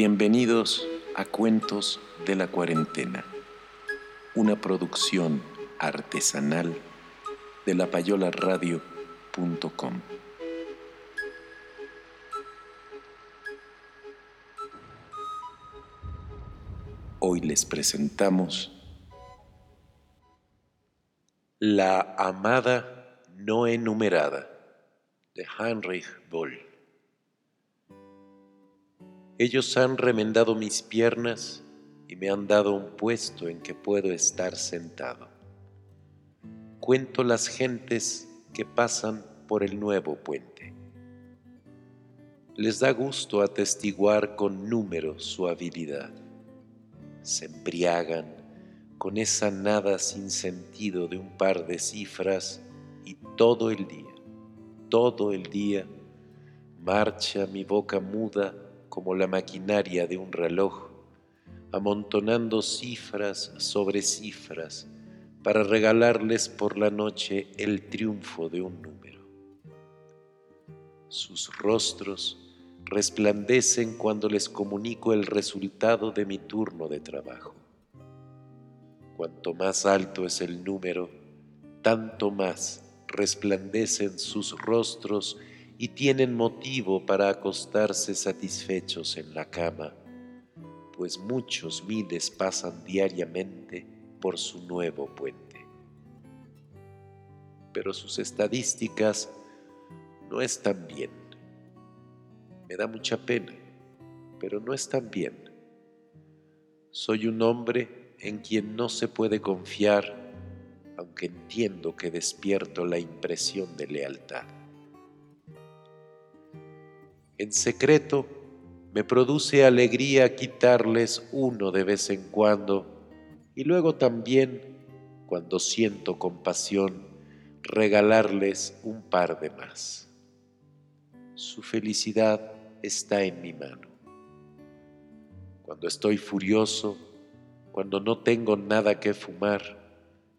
Bienvenidos a Cuentos de la Cuarentena, una producción artesanal de lapayolaradio.com. Hoy les presentamos La amada no enumerada de Heinrich Boll. Ellos han remendado mis piernas y me han dado un puesto en que puedo estar sentado. Cuento las gentes que pasan por el nuevo puente. Les da gusto atestiguar con números su habilidad. Se embriagan con esa nada sin sentido de un par de cifras y todo el día, todo el día, marcha mi boca muda como la maquinaria de un reloj, amontonando cifras sobre cifras para regalarles por la noche el triunfo de un número. Sus rostros resplandecen cuando les comunico el resultado de mi turno de trabajo. Cuanto más alto es el número, tanto más resplandecen sus rostros y tienen motivo para acostarse satisfechos en la cama, pues muchos miles pasan diariamente por su nuevo puente. Pero sus estadísticas no están bien. Me da mucha pena, pero no están bien. Soy un hombre en quien no se puede confiar, aunque entiendo que despierto la impresión de lealtad. En secreto, me produce alegría quitarles uno de vez en cuando y luego también, cuando siento compasión, regalarles un par de más. Su felicidad está en mi mano. Cuando estoy furioso, cuando no tengo nada que fumar,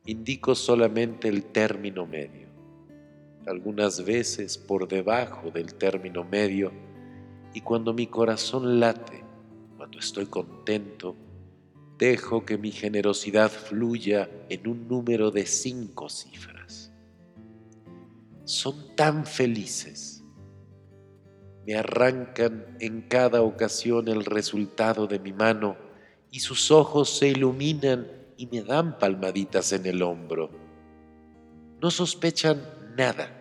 indico solamente el término medio. Algunas veces por debajo del término medio, y cuando mi corazón late, cuando estoy contento, dejo que mi generosidad fluya en un número de cinco cifras. Son tan felices. Me arrancan en cada ocasión el resultado de mi mano y sus ojos se iluminan y me dan palmaditas en el hombro. No sospechan nada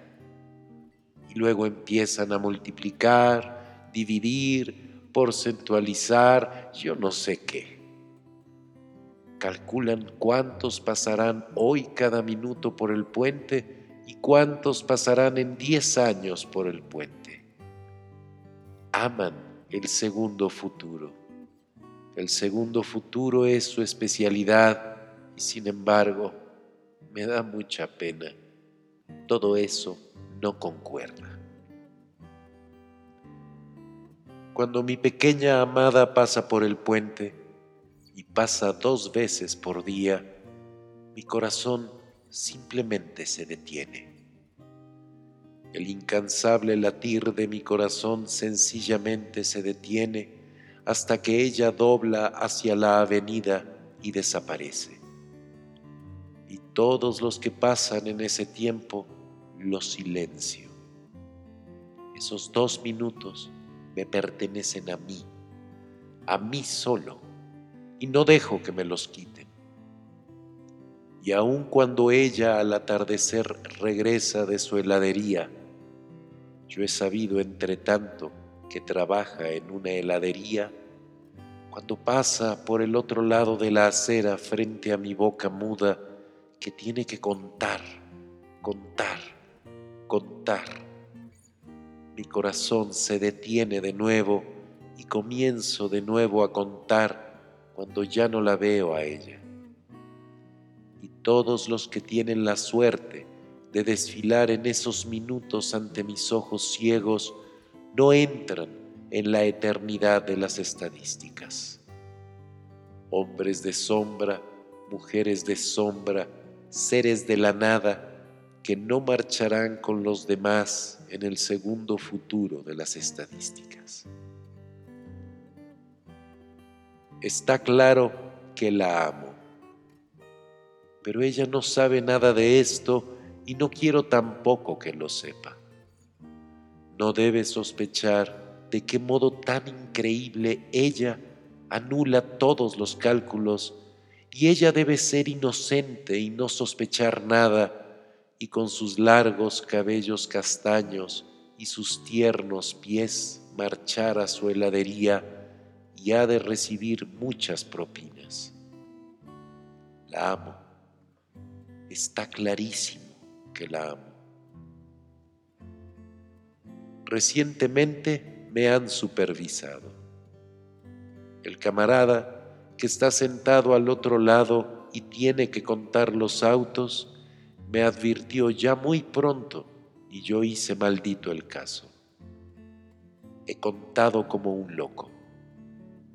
y luego empiezan a multiplicar, dividir, porcentualizar, yo no sé qué. Calculan cuántos pasarán hoy cada minuto por el puente y cuántos pasarán en diez años por el puente. Aman el segundo futuro. El segundo futuro es su especialidad y sin embargo me da mucha pena. Todo eso no concuerda. Cuando mi pequeña amada pasa por el puente y pasa dos veces por día, mi corazón simplemente se detiene. El incansable latir de mi corazón sencillamente se detiene hasta que ella dobla hacia la avenida y desaparece. Y todos los que pasan en ese tiempo los silencio. Esos dos minutos me pertenecen a mí, a mí solo, y no dejo que me los quiten. Y aun cuando ella al atardecer regresa de su heladería, yo he sabido entre tanto que trabaja en una heladería, cuando pasa por el otro lado de la acera frente a mi boca muda, que tiene que contar, contar, contar. Mi corazón se detiene de nuevo y comienzo de nuevo a contar cuando ya no la veo a ella. Y todos los que tienen la suerte de desfilar en esos minutos ante mis ojos ciegos no entran en la eternidad de las estadísticas. Hombres de sombra, mujeres de sombra, seres de la nada, que no marcharán con los demás en el segundo futuro de las estadísticas. Está claro que la amo, pero ella no sabe nada de esto y no quiero tampoco que lo sepa. No debe sospechar de qué modo tan increíble ella anula todos los cálculos y ella debe ser inocente y no sospechar nada y con sus largos cabellos castaños y sus tiernos pies marchar a su heladería y ha de recibir muchas propinas. La amo. Está clarísimo que la amo. Recientemente me han supervisado. El camarada que está sentado al otro lado y tiene que contar los autos, me advirtió ya muy pronto y yo hice maldito el caso. He contado como un loco.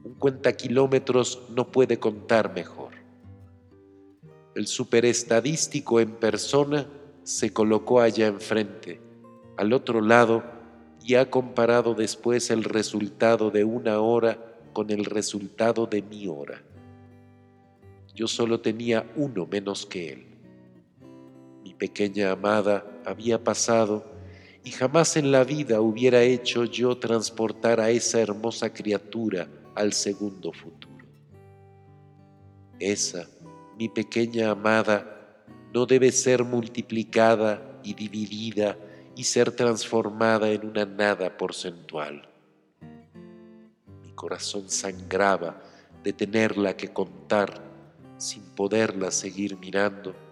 Un cuenta kilómetros no puede contar mejor. El superestadístico en persona se colocó allá enfrente, al otro lado, y ha comparado después el resultado de una hora con el resultado de mi hora. Yo solo tenía uno menos que él. Mi pequeña amada había pasado y jamás en la vida hubiera hecho yo transportar a esa hermosa criatura al segundo futuro. Esa, mi pequeña amada, no debe ser multiplicada y dividida y ser transformada en una nada porcentual. Mi corazón sangraba de tenerla que contar sin poderla seguir mirando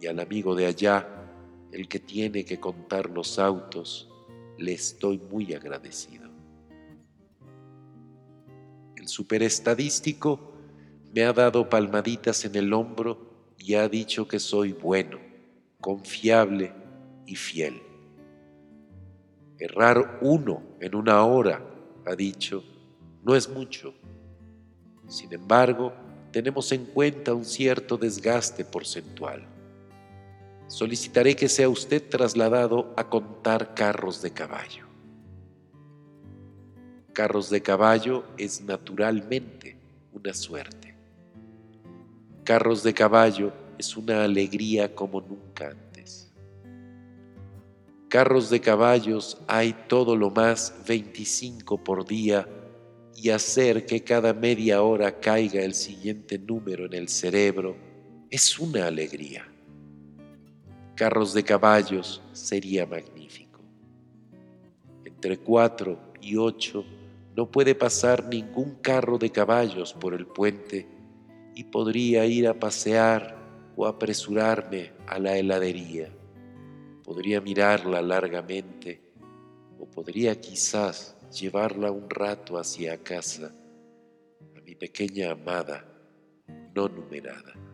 y al amigo de allá, el que tiene que contar los autos, le estoy muy agradecido. El superestadístico me ha dado palmaditas en el hombro y ha dicho que soy bueno, confiable y fiel. Errar uno en una hora, ha dicho, no es mucho. Sin embargo, tenemos en cuenta un cierto desgaste porcentual. Solicitaré que sea usted trasladado a contar carros de caballo. Carros de caballo es naturalmente una suerte. Carros de caballo es una alegría como nunca antes. Carros de caballos hay todo lo más 25 por día y hacer que cada media hora caiga el siguiente número en el cerebro es una alegría. Carros de caballos sería magnífico. Entre cuatro y ocho no puede pasar ningún carro de caballos por el puente y podría ir a pasear o apresurarme a la heladería. Podría mirarla largamente o podría quizás llevarla un rato hacia casa, a mi pequeña amada no numerada.